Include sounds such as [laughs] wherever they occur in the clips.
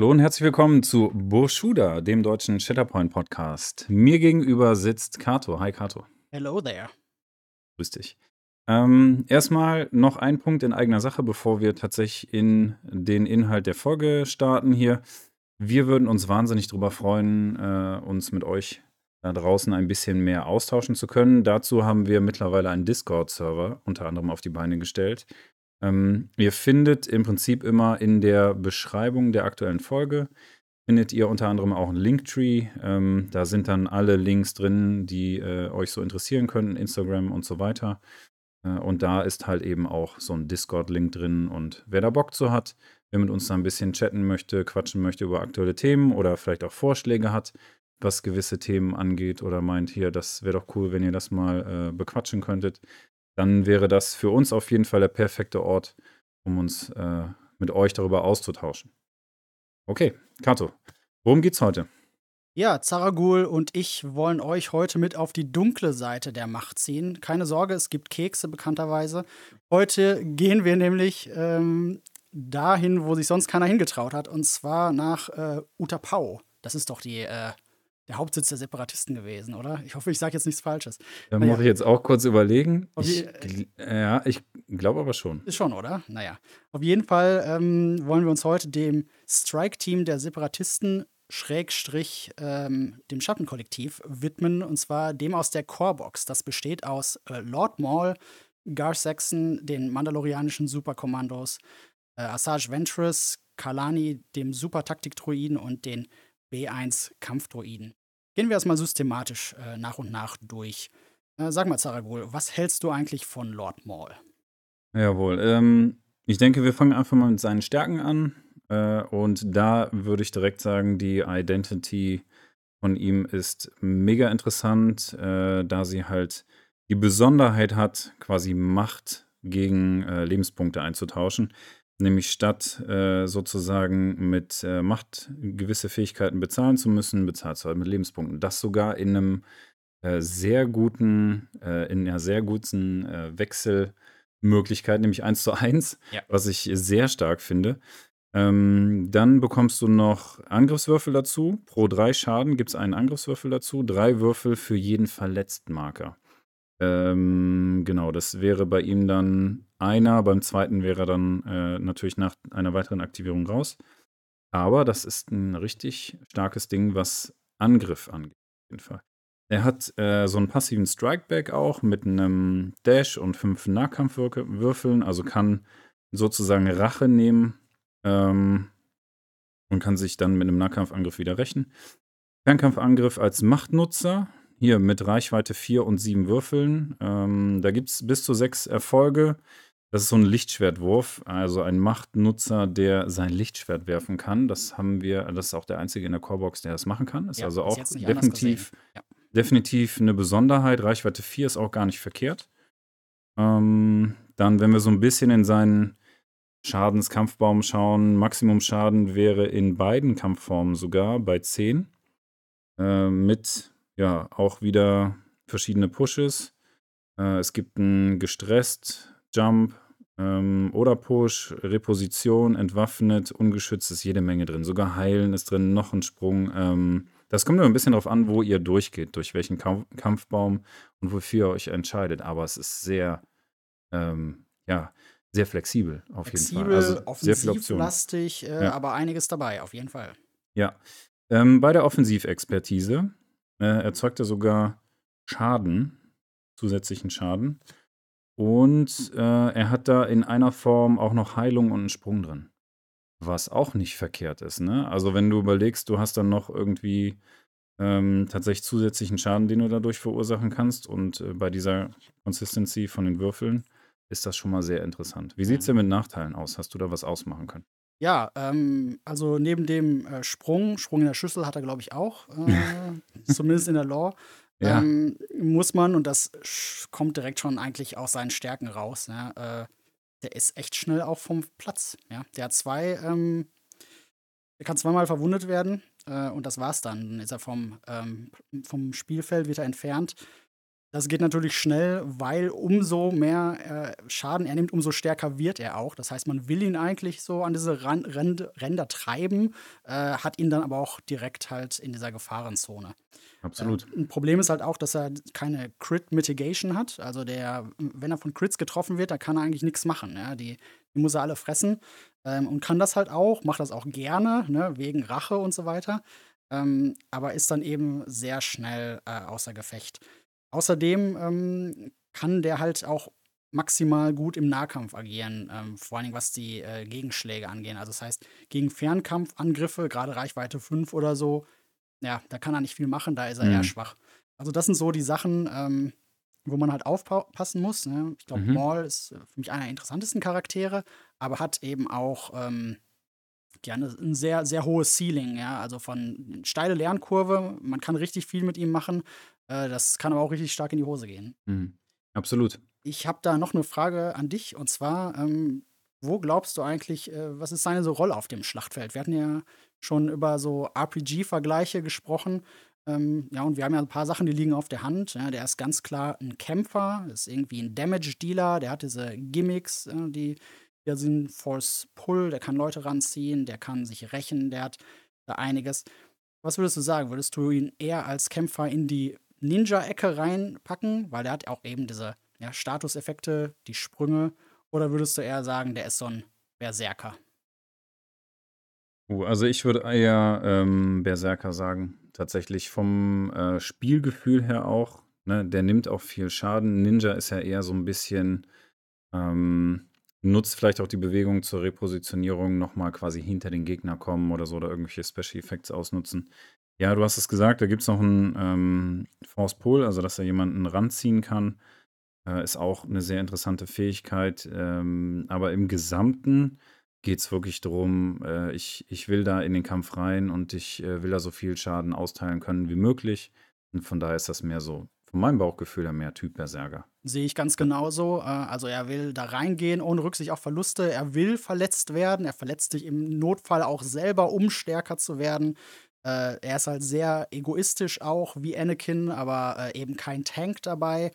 Hallo und herzlich willkommen zu Burschuda, dem deutschen Shatterpoint Podcast. Mir gegenüber sitzt Kato. Hi Kato. Hello there. Grüß dich. Ähm, erstmal noch ein Punkt in eigener Sache, bevor wir tatsächlich in den Inhalt der Folge starten hier. Wir würden uns wahnsinnig darüber freuen, äh, uns mit euch da draußen ein bisschen mehr austauschen zu können. Dazu haben wir mittlerweile einen Discord-Server unter anderem auf die Beine gestellt. Ähm, ihr findet im Prinzip immer in der Beschreibung der aktuellen Folge, findet ihr unter anderem auch einen Linktree. Ähm, da sind dann alle Links drin, die äh, euch so interessieren könnten, Instagram und so weiter. Äh, und da ist halt eben auch so ein Discord-Link drin. Und wer da Bock zu hat, wer mit uns da ein bisschen chatten möchte, quatschen möchte über aktuelle Themen oder vielleicht auch Vorschläge hat, was gewisse Themen angeht oder meint, hier, das wäre doch cool, wenn ihr das mal äh, bequatschen könntet, dann wäre das für uns auf jeden Fall der perfekte Ort, um uns äh, mit euch darüber auszutauschen. Okay, Kato, worum geht's heute? Ja, Zaragul und ich wollen euch heute mit auf die dunkle Seite der Macht ziehen. Keine Sorge, es gibt Kekse bekannterweise. Heute gehen wir nämlich ähm, dahin, wo sich sonst keiner hingetraut hat, und zwar nach äh, Utapau. Das ist doch die äh, der Hauptsitz der Separatisten gewesen, oder? Ich hoffe, ich sage jetzt nichts Falsches. Da naja. muss ich jetzt auch kurz überlegen. Ich, ja, ich glaube aber schon. Ist schon, oder? Naja. Auf jeden Fall ähm, wollen wir uns heute dem Strike-Team der Separatisten Schrägstrich ähm, dem Schattenkollektiv widmen, und zwar dem aus der Corebox. Das besteht aus äh, Lord Maul, Gar Saxon, den mandalorianischen Superkommandos, äh, Asajj Ventress, Kalani, dem Super-Taktik-Druiden und den B1 Kampfdroiden. Gehen wir erstmal systematisch äh, nach und nach durch. Äh, sag mal, Zaragul, was hältst du eigentlich von Lord Maul? Jawohl. Ähm, ich denke, wir fangen einfach mal mit seinen Stärken an. Äh, und da würde ich direkt sagen, die Identity von ihm ist mega interessant, äh, da sie halt die Besonderheit hat, quasi Macht gegen äh, Lebenspunkte einzutauschen. Nämlich statt äh, sozusagen mit äh, Macht gewisse Fähigkeiten bezahlen zu müssen, bezahlt du halt mit Lebenspunkten. Das sogar in einem äh, sehr guten, äh, in einer sehr guten äh, Wechselmöglichkeit, nämlich 1 zu 1, ja. was ich sehr stark finde. Ähm, dann bekommst du noch Angriffswürfel dazu. Pro drei Schaden gibt es einen Angriffswürfel dazu. Drei Würfel für jeden Verletztmarker. Ähm, genau, das wäre bei ihm dann einer, beim zweiten wäre er dann äh, natürlich nach einer weiteren Aktivierung raus. Aber das ist ein richtig starkes Ding, was Angriff angeht, auf jeden Fall. Er hat äh, so einen passiven Strikeback auch mit einem Dash und fünf Nahkampfwürfeln, also kann sozusagen Rache nehmen ähm, und kann sich dann mit einem Nahkampfangriff wieder rächen. Fernkampfangriff als Machtnutzer hier mit Reichweite 4 und 7 Würfeln. Ähm, da gibt es bis zu sechs Erfolge. Das ist so ein Lichtschwertwurf, also ein Machtnutzer, der sein Lichtschwert werfen kann. Das haben wir, das ist auch der einzige in der Corebox, der das machen kann. Ist ja, also auch definitiv, ja. definitiv eine Besonderheit. Reichweite 4 ist auch gar nicht verkehrt. Ähm, dann, wenn wir so ein bisschen in seinen Schadenskampfbaum schauen, Maximumschaden wäre in beiden Kampfformen sogar bei 10. Äh, mit ja, auch wieder verschiedene Pushes. Äh, es gibt einen gestresst, Jump ähm, oder Push, Reposition, entwaffnet, ungeschützt ist jede Menge drin. Sogar Heilen ist drin, noch ein Sprung. Ähm, das kommt nur ein bisschen darauf an, wo ihr durchgeht, durch welchen Kampf Kampfbaum und wofür ihr euch entscheidet. Aber es ist sehr, ähm, ja, sehr flexibel auf flexibel, jeden Fall. Also sehr viel offensivlastig, äh, ja. aber einiges dabei, auf jeden Fall. Ja. Ähm, bei der Offensivexpertise äh, erzeugt er sogar Schaden, zusätzlichen Schaden. Und äh, er hat da in einer Form auch noch Heilung und einen Sprung drin. Was auch nicht verkehrt ist, ne? Also, wenn du überlegst, du hast dann noch irgendwie ähm, tatsächlich zusätzlichen Schaden, den du dadurch verursachen kannst. Und äh, bei dieser Consistency von den Würfeln ist das schon mal sehr interessant. Wie sieht es denn mit Nachteilen aus? Hast du da was ausmachen können? Ja, ähm, also neben dem äh, Sprung, Sprung in der Schüssel hat er, glaube ich, auch, äh, [laughs] zumindest in der Lore, ja. ähm, muss man, und das kommt direkt schon eigentlich aus seinen Stärken raus, ne, äh, der ist echt schnell auch vom Platz. Ja? Der hat zwei, ähm, der kann zweimal verwundet werden äh, und das war's dann. Dann ist er vom, ähm, vom Spielfeld wieder entfernt. Das geht natürlich schnell, weil umso mehr äh, Schaden er nimmt, umso stärker wird er auch. Das heißt, man will ihn eigentlich so an diese Ran Rand Ränder treiben, äh, hat ihn dann aber auch direkt halt in dieser Gefahrenzone. Absolut. Äh, ein Problem ist halt auch, dass er keine Crit Mitigation hat. Also der, wenn er von Crits getroffen wird, dann kann er eigentlich nichts machen. Ja? Die, die muss er alle fressen ähm, und kann das halt auch, macht das auch gerne, ne? wegen Rache und so weiter. Ähm, aber ist dann eben sehr schnell äh, außer Gefecht. Außerdem ähm, kann der halt auch maximal gut im Nahkampf agieren, ähm, vor allen Dingen was die äh, Gegenschläge angehen. Also das heißt, gegen Fernkampfangriffe, gerade Reichweite 5 oder so, ja, da kann er nicht viel machen, da ist er mhm. eher schwach. Also das sind so die Sachen, ähm, wo man halt aufpassen muss. Ne? Ich glaube, mhm. Maul ist für mich einer der interessantesten Charaktere, aber hat eben auch ähm, ja, ein sehr, sehr hohes Ceiling, ja, also von steile Lernkurve, man kann richtig viel mit ihm machen, äh, das kann aber auch richtig stark in die Hose gehen. Mhm. Absolut. Ich habe da noch eine Frage an dich und zwar, ähm, wo glaubst du eigentlich, äh, was ist seine so Rolle auf dem Schlachtfeld? Wir hatten ja schon über so RPG-Vergleiche gesprochen. Ähm, ja, und wir haben ja ein paar Sachen, die liegen auf der Hand. Ja, der ist ganz klar ein Kämpfer, ist irgendwie ein Damage-Dealer, der hat diese Gimmicks, äh, die ja sind Force Pull, der kann Leute ranziehen, der kann sich rächen, der hat da einiges. Was würdest du sagen? Würdest du ihn eher als Kämpfer in die Ninja-Ecke reinpacken, weil der hat auch eben diese ja, Statuseffekte, die Sprünge, oder würdest du eher sagen, der ist so ein Berserker? Uh, also ich würde eher ähm, Berserker sagen. Tatsächlich vom äh, Spielgefühl her auch. Ne? Der nimmt auch viel Schaden. Ninja ist ja eher so ein bisschen, ähm, nutzt vielleicht auch die Bewegung zur Repositionierung nochmal quasi hinter den Gegner kommen oder so oder irgendwelche Special Effects ausnutzen. Ja, du hast es gesagt, da gibt es noch einen ähm, Force Pull, also dass er jemanden ranziehen kann. Äh, ist auch eine sehr interessante Fähigkeit. Ähm, aber im Gesamten geht es wirklich darum, äh, ich, ich will da in den Kampf rein und ich äh, will da so viel Schaden austeilen können wie möglich. Und von daher ist das mehr so, von meinem Bauchgefühl her mehr Typ Berserker. Sehe ich ganz genauso. Äh, also er will da reingehen, ohne Rücksicht auf Verluste. Er will verletzt werden. Er verletzt sich im Notfall auch selber, um stärker zu werden. Äh, er ist halt sehr egoistisch auch, wie Anakin, aber äh, eben kein Tank dabei.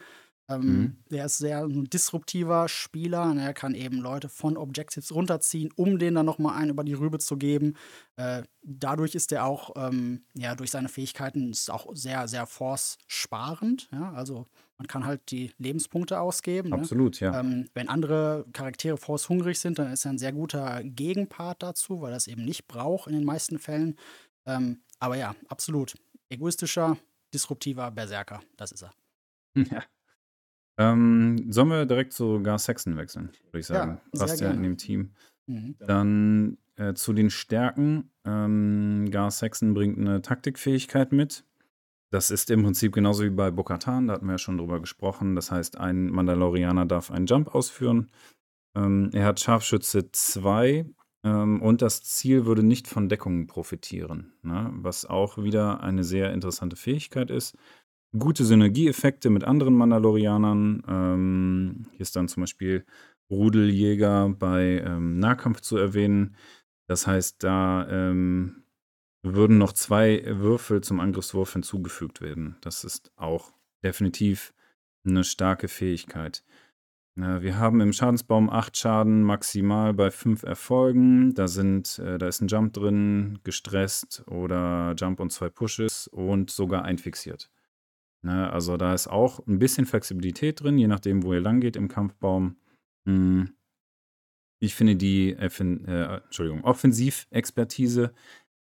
Ähm, mhm. Der ist sehr ein disruptiver Spieler. Und er kann eben Leute von Objectives runterziehen, um denen dann nochmal einen über die Rübe zu geben. Äh, dadurch ist er auch, ähm, ja, durch seine Fähigkeiten ist auch sehr, sehr force-sparend. Ja? Also man kann halt die Lebenspunkte ausgeben. Ne? Absolut, ne? ja. Ähm, wenn andere Charaktere force-hungrig sind, dann ist er ein sehr guter Gegenpart dazu, weil er es eben nicht braucht in den meisten Fällen. Ähm, aber ja, absolut. Egoistischer, disruptiver Berserker, das ist er. [laughs] Ja. Ähm, sollen wir direkt zu Gar Saxon wechseln, würde ich sagen. Ja, Passt ja in dem Team. Mhm. Dann äh, zu den Stärken. Ähm, Gar Saxon bringt eine Taktikfähigkeit mit. Das ist im Prinzip genauso wie bei Bokatan, da hatten wir ja schon drüber gesprochen. Das heißt, ein Mandalorianer darf einen Jump ausführen. Ähm, er hat Scharfschütze 2 ähm, und das Ziel würde nicht von Deckungen profitieren, ne? was auch wieder eine sehr interessante Fähigkeit ist gute Synergieeffekte mit anderen Mandalorianern. Ähm, hier ist dann zum Beispiel Rudeljäger bei ähm, Nahkampf zu erwähnen. Das heißt, da ähm, würden noch zwei Würfel zum Angriffswurf hinzugefügt werden. Das ist auch definitiv eine starke Fähigkeit. Wir haben im Schadensbaum acht Schaden maximal bei fünf Erfolgen. Da, sind, äh, da ist ein Jump drin, gestresst oder Jump und zwei Pushes und sogar einfixiert. Ne, also da ist auch ein bisschen Flexibilität drin, je nachdem, wo ihr lang geht im Kampfbaum. Hm. Ich finde die äh, Entschuldigung, Offensivexpertise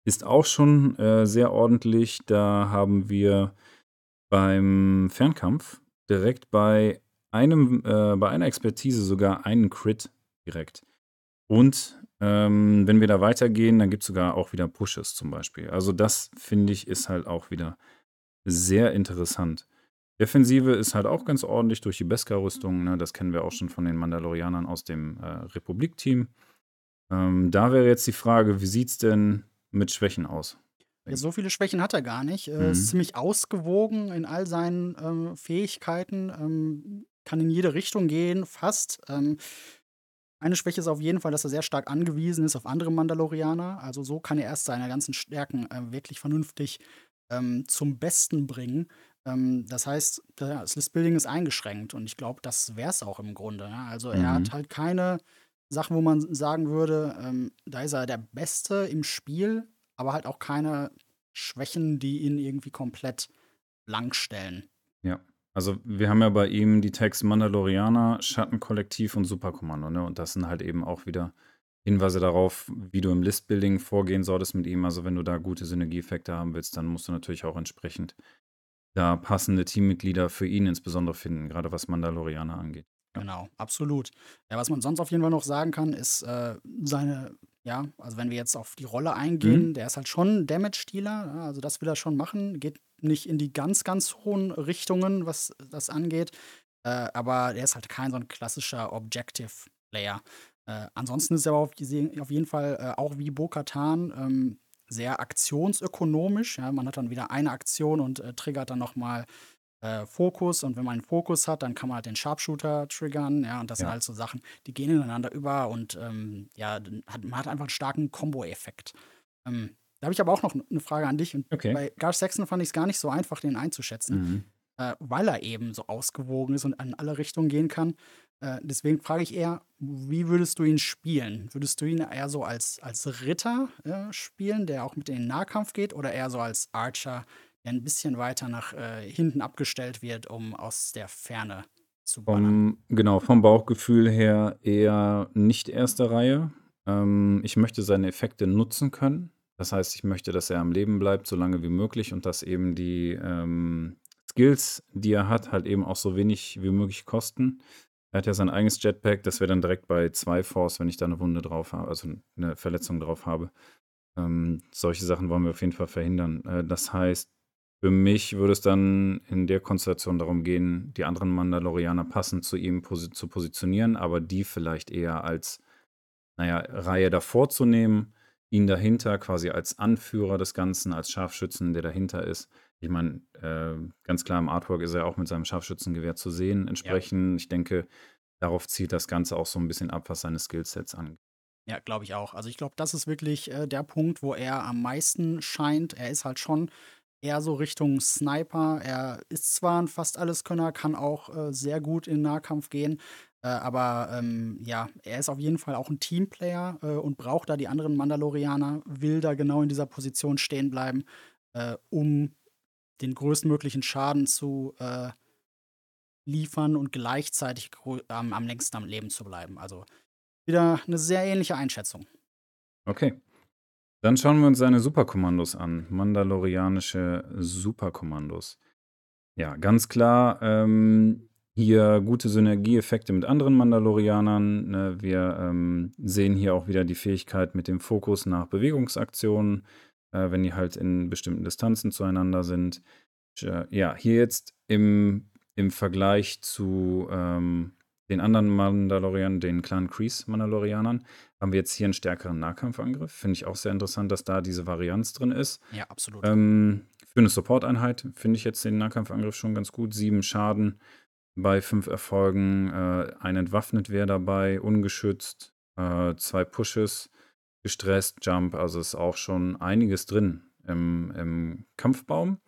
ist auch schon äh, sehr ordentlich. Da haben wir beim Fernkampf direkt bei einem, äh, bei einer Expertise sogar einen Crit direkt. Und ähm, wenn wir da weitergehen, dann gibt es sogar auch wieder Pushes zum Beispiel. Also das finde ich ist halt auch wieder sehr interessant. Defensive ist halt auch ganz ordentlich durch die Beskar-Rüstung. Ne? Das kennen wir auch schon von den Mandalorianern aus dem äh, Republik-Team. Ähm, da wäre jetzt die Frage, wie sieht es denn mit Schwächen aus? Ja, so viele Schwächen hat er gar nicht. Er mhm. ist ziemlich ausgewogen in all seinen ähm, Fähigkeiten, ähm, kann in jede Richtung gehen, fast. Ähm, eine Schwäche ist auf jeden Fall, dass er sehr stark angewiesen ist auf andere Mandalorianer. Also so kann er erst seine ganzen Stärken äh, wirklich vernünftig ähm, zum Besten bringen. Ähm, das heißt, das Listbuilding ist eingeschränkt und ich glaube, das wäre es auch im Grunde. Ja? Also er hat Mhm. halt keine Sachen, wo man sagen würde, ähm, da ist er der Beste im Spiel, aber halt auch keine Schwächen, die ihn irgendwie komplett blank stellen. Also wir haben ja bei ihm die Tags Mandalorianer, Schattenkollektiv und Superkommando, ne? Und das sind halt eben auch wieder Hinweise darauf, wie du im Listbuilding vorgehen solltest mit ihm. Also wenn du da gute Synergieeffekte haben willst, dann musst du natürlich auch entsprechend da passende Teammitglieder für ihn insbesondere finden, gerade was Mandalorianer angeht. Ja. Genau, absolut. Ja, was man sonst auf jeden Fall noch sagen kann, ist äh, seine, ja, also wenn wir jetzt auf die Rolle Mhm. eingehen, der ist halt schon Damage-Dealer, ja, also das will er schon machen, geht nicht in die ganz, ganz hohen Richtungen, was das angeht, äh, aber er ist halt kein so ein klassischer Objective-Player. Äh, ansonsten ist er aber auf, auf jeden Fall äh, auch wie Bo-Katan ähm, sehr aktionsökonomisch. Ja, man hat dann wieder eine Aktion und äh, triggert dann nochmal äh, Fokus. Und wenn man einen Fokus hat, dann kann man halt den Sharpshooter triggern. Ja, und das sind Ja. halt so Sachen, die gehen ineinander über und ähm, ja, hat, man hat einfach einen starken Combo-Effekt. Ähm, da habe ich aber auch noch eine Frage an dich. Und Okay. bei Garth Saxon fand ich es gar nicht so einfach, den einzuschätzen, Mhm. äh, weil er eben so ausgewogen ist und in alle Richtungen gehen kann. Äh, deswegen frage ich eher, wie würdest du ihn spielen? Würdest du ihn eher so als, als Ritter äh, spielen, der auch mit in den Nahkampf geht, oder eher so als Archer, der ein bisschen weiter nach äh, hinten abgestellt wird, um aus der Ferne zu ballern? Vom, genau, vom Bauchgefühl her eher nicht erste Reihe. Ähm, ich möchte seine Effekte nutzen können. Das heißt, ich möchte, dass er am Leben bleibt, so lange wie möglich und dass eben die ähm, Skills, die er hat, halt eben auch so wenig wie möglich kosten. Er hat ja sein eigenes Jetpack, das wäre dann direkt bei zwei Force, wenn ich da eine Wunde drauf habe, also eine Verletzung drauf habe. Ähm, solche Sachen wollen wir auf jeden Fall verhindern. Äh, das heißt, für mich würde es dann in der Konstellation darum gehen, die anderen Mandalorianer passend zu ihm posi zu positionieren, aber die vielleicht eher als, naja, Reihe davor zu nehmen, ihn dahinter quasi als Anführer des Ganzen, als Scharfschützen, der dahinter ist. Ich meine, äh, ganz klar im Artwork ist er auch mit seinem Scharfschützengewehr zu sehen. Ja, Entsprechend, ich denke, darauf zielt das Ganze auch so ein bisschen ab, was seine Skillsets angeht. ja, glaube ich auch. Also ich glaube, das ist wirklich äh, der Punkt, wo er am meisten scheint. Er ist halt schon eher so Richtung Sniper. Er ist zwar ein fast Alleskönner, kann auch äh, sehr gut in Nahkampf gehen, äh, aber ähm, ja, er ist auf jeden Fall auch ein Teamplayer äh, und braucht da die anderen Mandalorianer, will da genau in dieser Position stehen bleiben, äh, um den größtmöglichen Schaden zu äh, liefern und gleichzeitig am, am längsten am Leben zu bleiben. Also wieder eine sehr ähnliche Einschätzung. Okay. Dann schauen wir uns seine Superkommandos an. Mandalorianische Superkommandos. Ja, ganz klar, ähm, hier gute Synergieeffekte mit anderen Mandalorianern. Ne? Wir ähm, sehen hier auch wieder die Fähigkeit mit dem Fokus nach Bewegungsaktionen, äh, wenn die halt in bestimmten Distanzen zueinander sind. Ja, hier jetzt im, im Vergleich zu ähm, den anderen Mandalorianern, den Clan Kreese Mandalorianern, haben wir jetzt hier einen stärkeren Nahkampfangriff. Finde ich auch sehr interessant, dass da diese Varianz drin ist. Ja, absolut. Ähm, für eine Support-Einheit finde ich jetzt den Nahkampfangriff schon ganz gut. Sieben Schaden bei fünf Erfolgen. Äh, ein entwaffnet wäre dabei, ungeschützt. Äh, zwei Pushes, gestresst, Jump. Also ist auch schon einiges drin im, im Kampfbaum,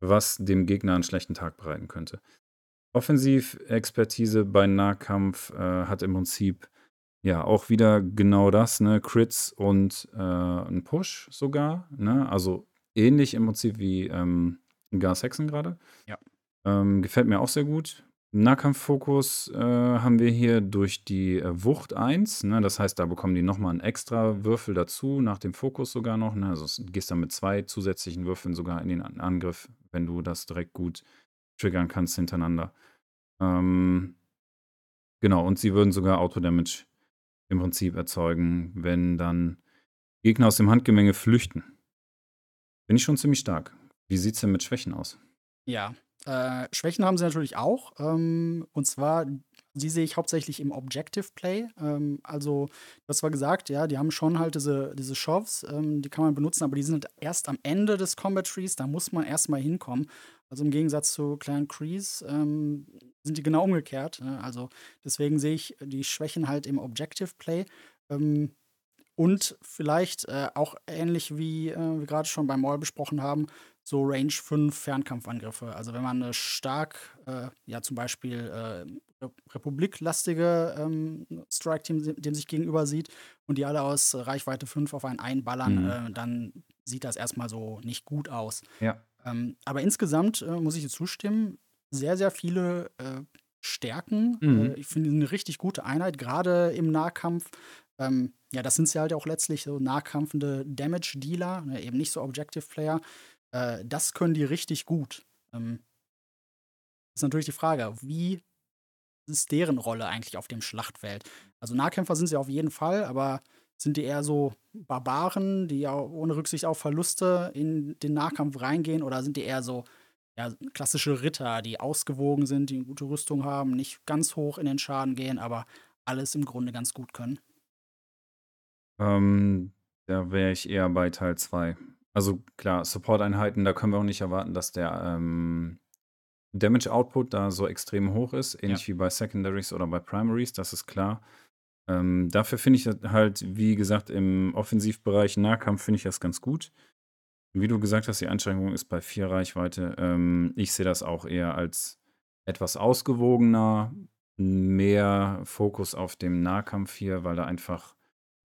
was dem Gegner einen schlechten Tag bereiten könnte. Offensivexpertise bei Nahkampf äh, hat im Prinzip ja auch wieder genau das, ne? Crits und äh, ein Push sogar. Ne? Also ähnlich im Prinzip wie ähm, Gar Saxon gerade. Ja. Ähm, gefällt mir auch sehr gut. Nahkampffokus äh, haben wir hier durch die äh, Wucht 1. Ne? Das heißt, da bekommen die nochmal einen extra Würfel dazu, nach dem Fokus sogar noch. Ne? Also du gehst dann mit zwei zusätzlichen Würfeln sogar in den An- Angriff, wenn du das direkt gut triggern kannst hintereinander. Ähm, genau, und sie würden sogar Autodamage im Prinzip erzeugen, wenn dann Gegner aus dem Handgemenge flüchten. Bin ich schon ziemlich stark. Wie sieht es denn mit Schwächen aus? Ja, äh, Schwächen haben sie natürlich auch. Ähm, und zwar, die sehe ich hauptsächlich im Objective Play. Ähm, also, du hast zwar gesagt, ja, die haben schon halt diese, diese Shoves, ähm, die kann man benutzen, aber die sind halt erst am Ende des Combat Trees, da muss man erstmal hinkommen. Also im Gegensatz zu Clan Crease ähm, sind die genau umgekehrt. Ne? Also deswegen sehe ich die Schwächen halt im Objective Play. Ähm, und vielleicht äh, auch ähnlich wie äh, wir gerade schon beim Maul besprochen haben, so Range 5 Fernkampfangriffe. Also wenn man eine stark, äh, ja zum Beispiel äh, republiklastige ähm, Strike-Team dem sich gegenüber sieht und die alle aus Reichweite 5 auf einen einballern, Mhm. äh, dann sieht das erstmal so nicht gut aus. Ja. Ähm, aber insgesamt äh, muss ich dir zustimmen, sehr, sehr viele äh, Stärken. Mhm. Äh, ich finde eine richtig gute Einheit, gerade im Nahkampf. Ähm, ja, das sind sie halt auch letztlich so nahkampfende Damage-Dealer, ne, eben nicht so Objective-Player. Äh, das können die richtig gut. Ähm, ist natürlich die Frage, wie ist deren Rolle eigentlich auf dem Schlachtfeld? Also Nahkämpfer sind sie auf jeden Fall, aber sind die eher so Barbaren, die ja ohne Rücksicht auf Verluste in den Nahkampf reingehen, oder sind die eher so ja, klassische Ritter, die ausgewogen sind, die eine gute Rüstung haben, nicht ganz hoch in den Schaden gehen, aber alles im Grunde ganz gut können? Ähm, da wäre ich eher bei Teil 2. Also klar, Support-Einheiten, da können wir auch nicht erwarten, dass der ähm, Damage-Output da so extrem hoch ist, ähnlich wie bei Secondaries oder bei Primaries, das ist klar. Ähm, dafür finde ich halt, wie gesagt, im Offensivbereich Nahkampf finde ich das ganz gut. Wie du gesagt hast, die Einschränkung ist bei 4 Reichweite. Ähm, ich sehe das auch eher als etwas ausgewogener, mehr Fokus auf dem Nahkampf hier, weil da einfach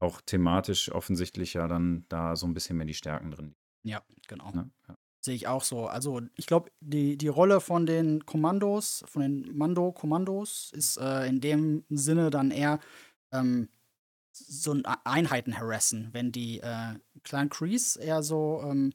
auch thematisch offensichtlich ja dann da so ein bisschen mehr die Stärken drin. Ja, genau. Ne? Ja. Sehe ich auch so. Also ich glaube, die, die Rolle von den Kommandos, von den Mando-Kommandos, ist äh, in dem Sinne dann eher ähm, so Einheiten harassen, wenn die äh, Clan Crease eher so ähm,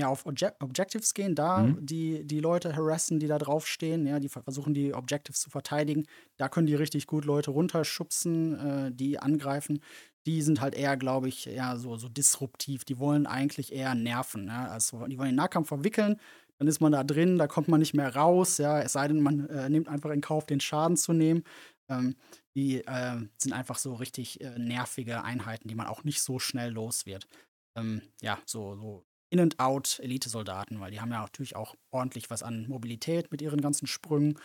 mehr auf Obje Objectives gehen, da Mhm. die, die Leute harassen, die da draufstehen, ja, die ver- versuchen die Objectives zu verteidigen, da können die richtig gut Leute runterschubsen, äh, die angreifen. Die sind halt eher, glaube ich, ja, so, so disruptiv. Die wollen eigentlich eher nerven. Ja? Also, die wollen den Nahkampf verwickeln, dann ist man da drin, da kommt man nicht mehr raus, ja, es sei denn, man äh, nimmt einfach in Kauf, den Schaden zu nehmen. Ähm, die äh, sind einfach so richtig äh, nervige Einheiten, die man auch nicht so schnell los wird. Ähm, ja, so, so In-and-Out-Elite-Soldaten, weil die haben ja natürlich auch ordentlich was an Mobilität mit ihren ganzen Sprüngen,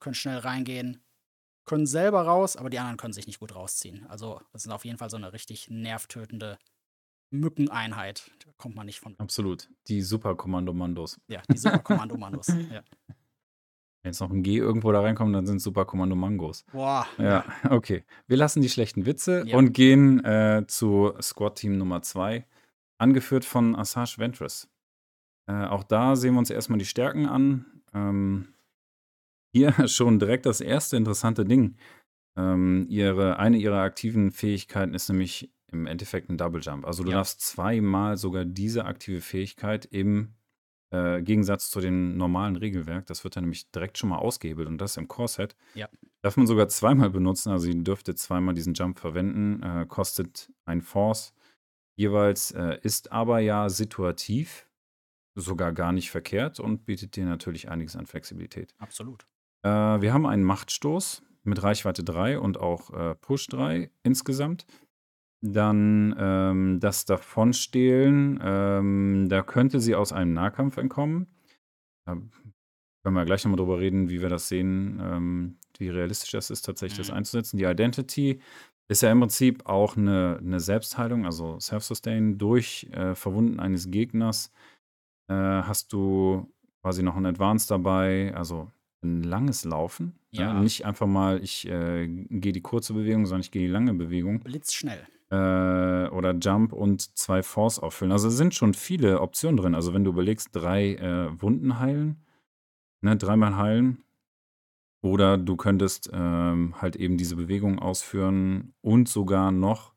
können schnell reingehen, können selber raus, aber die anderen können sich nicht gut rausziehen. Also, das ist auf jeden Fall so eine richtig nervtötende Mückeneinheit. Da kommt man nicht von. Absolut. Die Superkommando-Mandos. Ja, die Superkommandomandos. [laughs] ja. Wenn jetzt noch ein G irgendwo da reinkommt, dann sind es Superkommando-Mangos. Boah. Ja, okay. Wir lassen die schlechten Witze Ja. und gehen äh, zu Squad-Team Nummer 2, angeführt von Assange Ventress. Äh, auch da sehen wir uns erstmal die Stärken an. Ähm, hier [laughs] schon direkt das erste interessante Ding. Ähm, ihre, eine ihrer aktiven Fähigkeiten ist nämlich im Endeffekt ein Double Jump. Also du Ja. darfst zweimal sogar diese aktive Fähigkeit im äh, Gegensatz zu dem normalen Regelwerk, das wird dann nämlich direkt schon mal ausgehebelt und das im Core-Set, Ja. darf man sogar zweimal benutzen. Also ihr dürfte zweimal diesen Jump verwenden, äh, kostet ein Force jeweils, äh, ist aber ja situativ, sogar gar nicht verkehrt und bietet dir natürlich einiges an Flexibilität. Absolut. Äh, wir haben einen Machtstoß mit Reichweite 3 und auch äh, Push 3 insgesamt. Dann ähm, das Davonstehlen, ähm, da könnte sie aus einem Nahkampf entkommen. Da können wir gleich nochmal drüber reden, wie wir das sehen, ähm, wie realistisch das ist, tatsächlich das Mhm. einzusetzen. Die Identity ist ja im Prinzip auch eine, eine Selbstheilung, also Self-Sustain. Durch äh, Verwunden eines Gegners äh, hast du quasi noch ein Advance dabei, also ein langes Laufen. Ja. Nicht einfach mal, ich äh, gehe die kurze Bewegung, sondern ich gehe die lange Bewegung Blitzschnell. äh, oder Jump und zwei Force auffüllen. Also es sind schon viele Optionen drin. Also wenn du überlegst, drei äh, Wunden heilen, ne, dreimal heilen. Oder du könntest ähm, halt eben diese Bewegung ausführen und sogar noch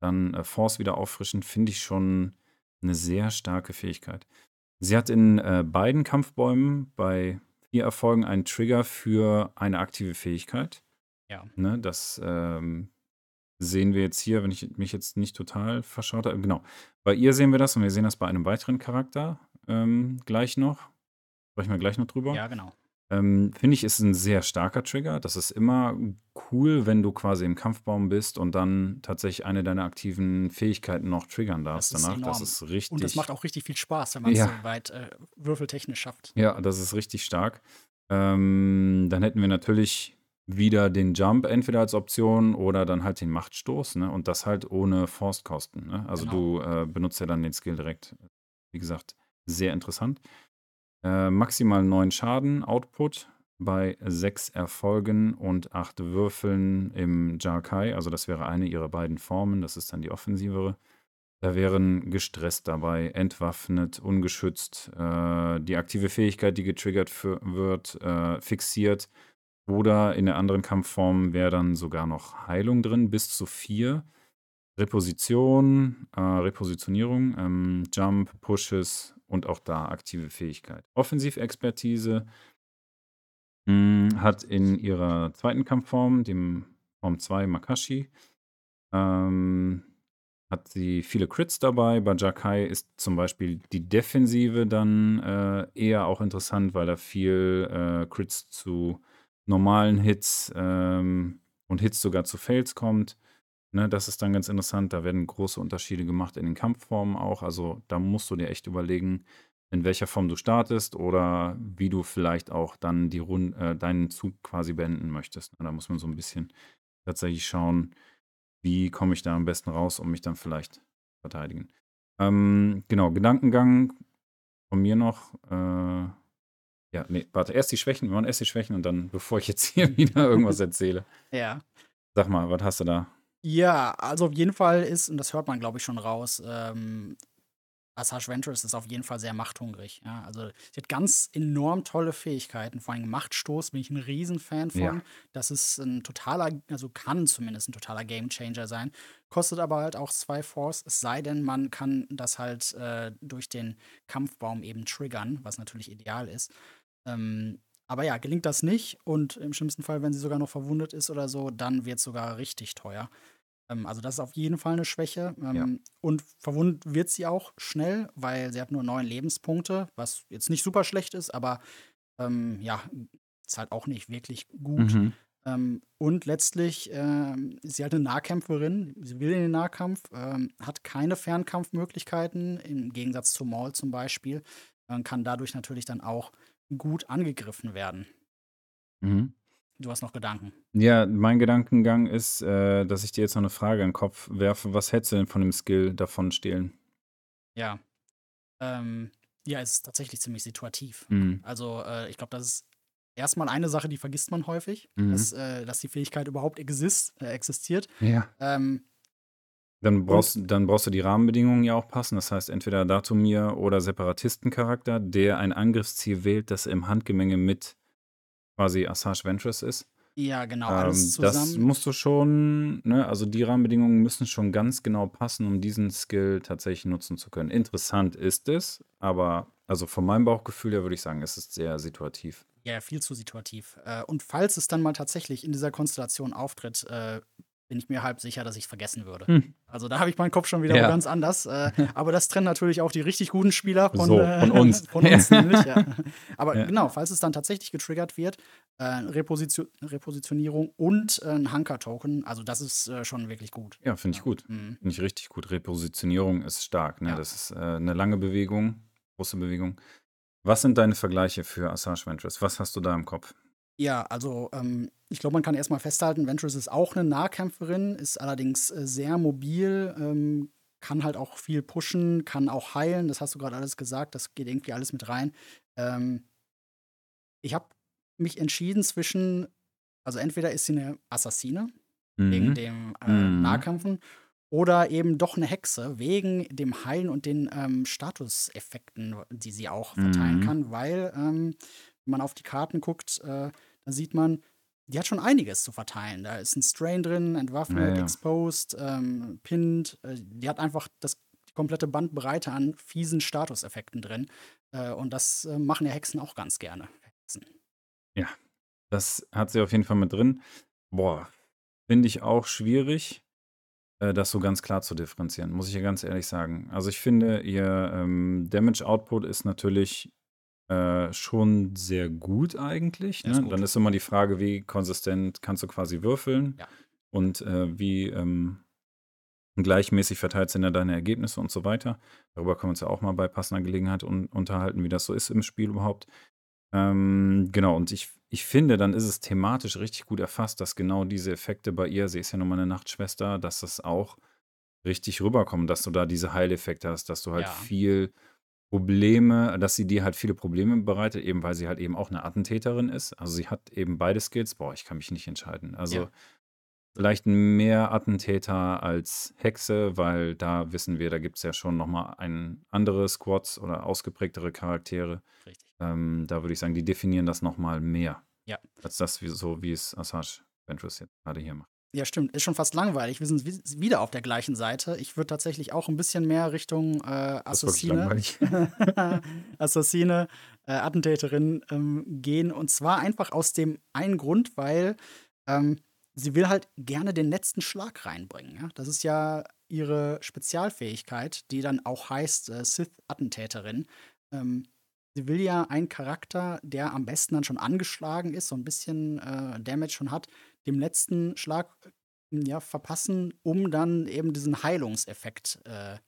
dann äh, Force wieder auffrischen, finde ich schon eine sehr starke Fähigkeit. Sie hat in äh, beiden Kampfbäumen bei vier Erfolgen einen Trigger für eine aktive Fähigkeit. Ja. Ne, das ähm, sehen wir jetzt hier, wenn ich mich jetzt nicht total verschaut habe. Genau. Bei ihr sehen wir das und wir sehen das bei einem weiteren Charakter ähm, gleich noch. Sprechen wir gleich noch drüber. Ja, genau. Ähm, Finde ich, ist ein sehr starker Trigger. Das ist immer cool, wenn du quasi im Kampfbaum bist und dann tatsächlich eine deiner aktiven Fähigkeiten noch triggern darfst Das danach. Das enorm. ist richtig. Und das macht auch richtig viel Spaß, wenn man es Ja. so weit äh, würfeltechnisch schafft. Ja, das ist richtig stark. Ähm, dann hätten wir natürlich wieder den Jump entweder als Option oder dann halt den Machtstoß, ne? Und das halt ohne Force-Kosten. Ne? Also Genau. du äh, benutzt ja dann den Skill direkt. Wie gesagt, sehr interessant. Äh, maximal 9 Schaden Output bei 6 Erfolgen und 8 Würfeln im Jarkai. Also das wäre eine ihrer beiden Formen. Das ist dann die offensivere. Da wären gestresst dabei, entwaffnet, ungeschützt, äh, die aktive Fähigkeit, die getriggert wird, äh, fixiert. Oder in der anderen Kampfform wäre dann sogar noch Heilung drin, bis zu 4. Reposition, äh, Repositionierung, ähm, Jump, Pushes und auch da aktive Fähigkeit. Offensivexpertise mh, hat in ihrer zweiten Kampfform, dem Form 2 Makashi, ähm, hat sie viele Crits dabei. Bei Jakai ist zum Beispiel die Defensive dann äh, eher auch interessant, weil da viel äh, Crits zu normalen Hits ähm, und Hits sogar zu Fails kommt. Ne, das ist dann ganz interessant. Da werden große Unterschiede gemacht in den Kampfformen auch. Also da musst du dir echt überlegen, in welcher Form du startest oder wie du vielleicht auch dann die Rund äh, deinen Zug quasi beenden möchtest. Da muss man so ein bisschen tatsächlich schauen, wie komme ich da am besten raus, um mich dann vielleicht verteidigen. Ähm, genau, Gedankengang von mir noch. Äh, ja, nee, warte, erst die Schwächen, wir machen erst die Schwächen und dann, [laughs] bevor ich jetzt hier wieder irgendwas erzähle. Ja. Sag mal, was hast du da? Ja, also auf jeden Fall ist, und das hört man, glaube ich, schon raus, ähm, Asajj Ventress ist auf jeden Fall sehr machthungrig. Ja? Also sie hat ganz enorm tolle Fähigkeiten. Vor allem Machtstoß bin ich ein Riesenfan von. Ja. Das ist ein totaler, also kann zumindest ein totaler Gamechanger sein. Kostet aber halt auch zwei Force, es sei denn, man kann das halt äh, durch den Kampfbaum eben triggern, was natürlich ideal ist. Ähm, aber ja, gelingt das nicht und im schlimmsten Fall, wenn sie sogar noch verwundet ist oder so, dann wird es sogar richtig teuer. Ähm, also das ist auf jeden Fall eine Schwäche. Ja. Ähm, und verwundet wird sie auch schnell, weil sie hat nur neun Lebenspunkte, was jetzt nicht super schlecht ist, aber ähm, ja, ist halt auch nicht wirklich gut. Mhm. Ähm, und letztlich ähm, ist sie halt eine Nahkämpferin. Sie will in den Nahkampf, ähm, hat keine Fernkampfmöglichkeiten, im Gegensatz zu Maul zum Beispiel. kann dadurch natürlich dann auch gut angegriffen werden. Mhm. Du hast noch Gedanken. Ja, mein Gedankengang ist, äh, dass ich dir jetzt noch eine Frage in den Kopf werfe. Was hättest du denn von dem Skill davon stehlen? Ja. Ähm, ja, es ist tatsächlich ziemlich situativ. Mhm. Also, äh, ich glaube, das ist erstmal eine Sache, die vergisst man häufig, Mhm. dass, äh, dass die Fähigkeit überhaupt exist, äh, existiert. Ja. Ähm, Dann brauchst, dann brauchst du die Rahmenbedingungen ja auch passen. Das heißt, entweder Datumir oder Separatistencharakter, der ein Angriffsziel wählt, das im Handgemenge mit quasi Asajj Ventress ist. ja, genau, alles Ähm, das zusammen. musst du schon, ne, also die Rahmenbedingungen müssen schon ganz genau passen, um diesen Skill tatsächlich nutzen zu können. Interessant ist es, aber also von meinem Bauchgefühl her würde ich sagen, es ist sehr situativ. Ja, viel zu situativ. Äh, und falls es dann mal tatsächlich in dieser Konstellation auftritt, äh, bin ich mir halb sicher, dass ich es vergessen würde. Hm. Also da habe ich meinen Kopf schon wieder Ja. ganz anders. Äh, [laughs] aber das trennen natürlich auch die richtig guten Spieler von, So, äh, von uns. [laughs] von uns nämlich, ja. [laughs] Aber Ja. genau, falls es dann tatsächlich getriggert wird, äh, Reposition Repositionierung und ein Hunker-Token, also das ist schon wirklich gut. Ja, finde ich gut. Mhm. Finde ich richtig gut. Repositionierung ist stark. Ne? Ja. Das ist eine lange Bewegung, große Bewegung. Was sind deine Vergleiche für Asajj Ventress? Was hast du da im Kopf? Ja, also ähm, ich glaube, man kann erstmal festhalten, Ventress ist auch eine Nahkämpferin, ist allerdings äh, sehr mobil, ähm, kann halt auch viel pushen, kann auch heilen, das hast du gerade alles gesagt, das geht irgendwie alles mit rein. Ähm, ich habe mich entschieden zwischen, also entweder ist sie eine Assassine wegen Mhm. dem äh, Mhm. Nahkämpfen oder eben doch eine Hexe wegen dem Heilen und den ähm, Statuseffekten, die sie auch verteilen Mhm. kann, weil ähm, wenn man auf die Karten guckt, äh, dann sieht man, die hat schon einiges zu verteilen. Da ist ein Strain drin, entwaffnet, Ja, ja. exposed, ähm, pinned. Äh, die hat einfach das, die komplette Bandbreite an fiesen Statuseffekten drin. Äh, und das äh, machen ja Hexen auch ganz gerne. Hexen. Ja, das hat sie auf jeden Fall mit drin. Boah, finde ich auch schwierig, äh, das so ganz klar zu differenzieren, muss ich ja ganz ehrlich sagen. Also ich finde, ihr ähm, Damage Output ist natürlich äh, schon sehr gut eigentlich. Ist Ne? gut. Dann ist immer die Frage, wie konsistent kannst du quasi würfeln Ja. und äh, wie ähm, gleichmäßig verteilt sind ja deine Ergebnisse und so weiter. Darüber können wir uns ja auch mal bei passender Gelegenheit un unterhalten, wie das so ist im Spiel überhaupt. Ähm, genau, und ich, ich finde, dann ist es thematisch richtig gut erfasst, dass genau diese Effekte bei ihr, sie ist ja nun mal eine Nachtschwester, dass das auch richtig rüberkommt, dass du da diese Heileffekte hast, dass du halt Ja. viel Probleme dass sie dir halt viele Probleme bereitet, eben weil sie halt eben auch eine Attentäterin ist. Also, sie hat eben beide Skills. Boah, ich kann mich nicht entscheiden. Also, Ja. vielleicht mehr Attentäter als Hexe, weil da wissen wir, da gibt es ja schon noch mal ein andere Squads oder ausgeprägtere Charaktere. Richtig. Ähm, da würde ich sagen, die definieren das noch mal mehr Ja. als das, so wie es Assange Ventress jetzt gerade hier macht. Ja, stimmt. Ist schon fast langweilig. Wir sind wi wieder auf der gleichen Seite. Ich würde tatsächlich auch ein bisschen mehr Richtung, äh, Assassine. [laughs] Assassine, äh, Attentäterin, ähm, gehen. Und zwar einfach aus dem einen Grund, weil, ähm, sie will halt gerne den letzten Schlag reinbringen, ja? Das ist ja ihre Spezialfähigkeit, die dann auch heißt, äh, Sith-Attentäterin. Ähm, sie will ja einen Charakter, der am besten dann schon angeschlagen ist, so ein bisschen, äh, Damage schon hat, dem letzten Schlag, ja, verpassen, um dann eben diesen Heilungseffekt, äh,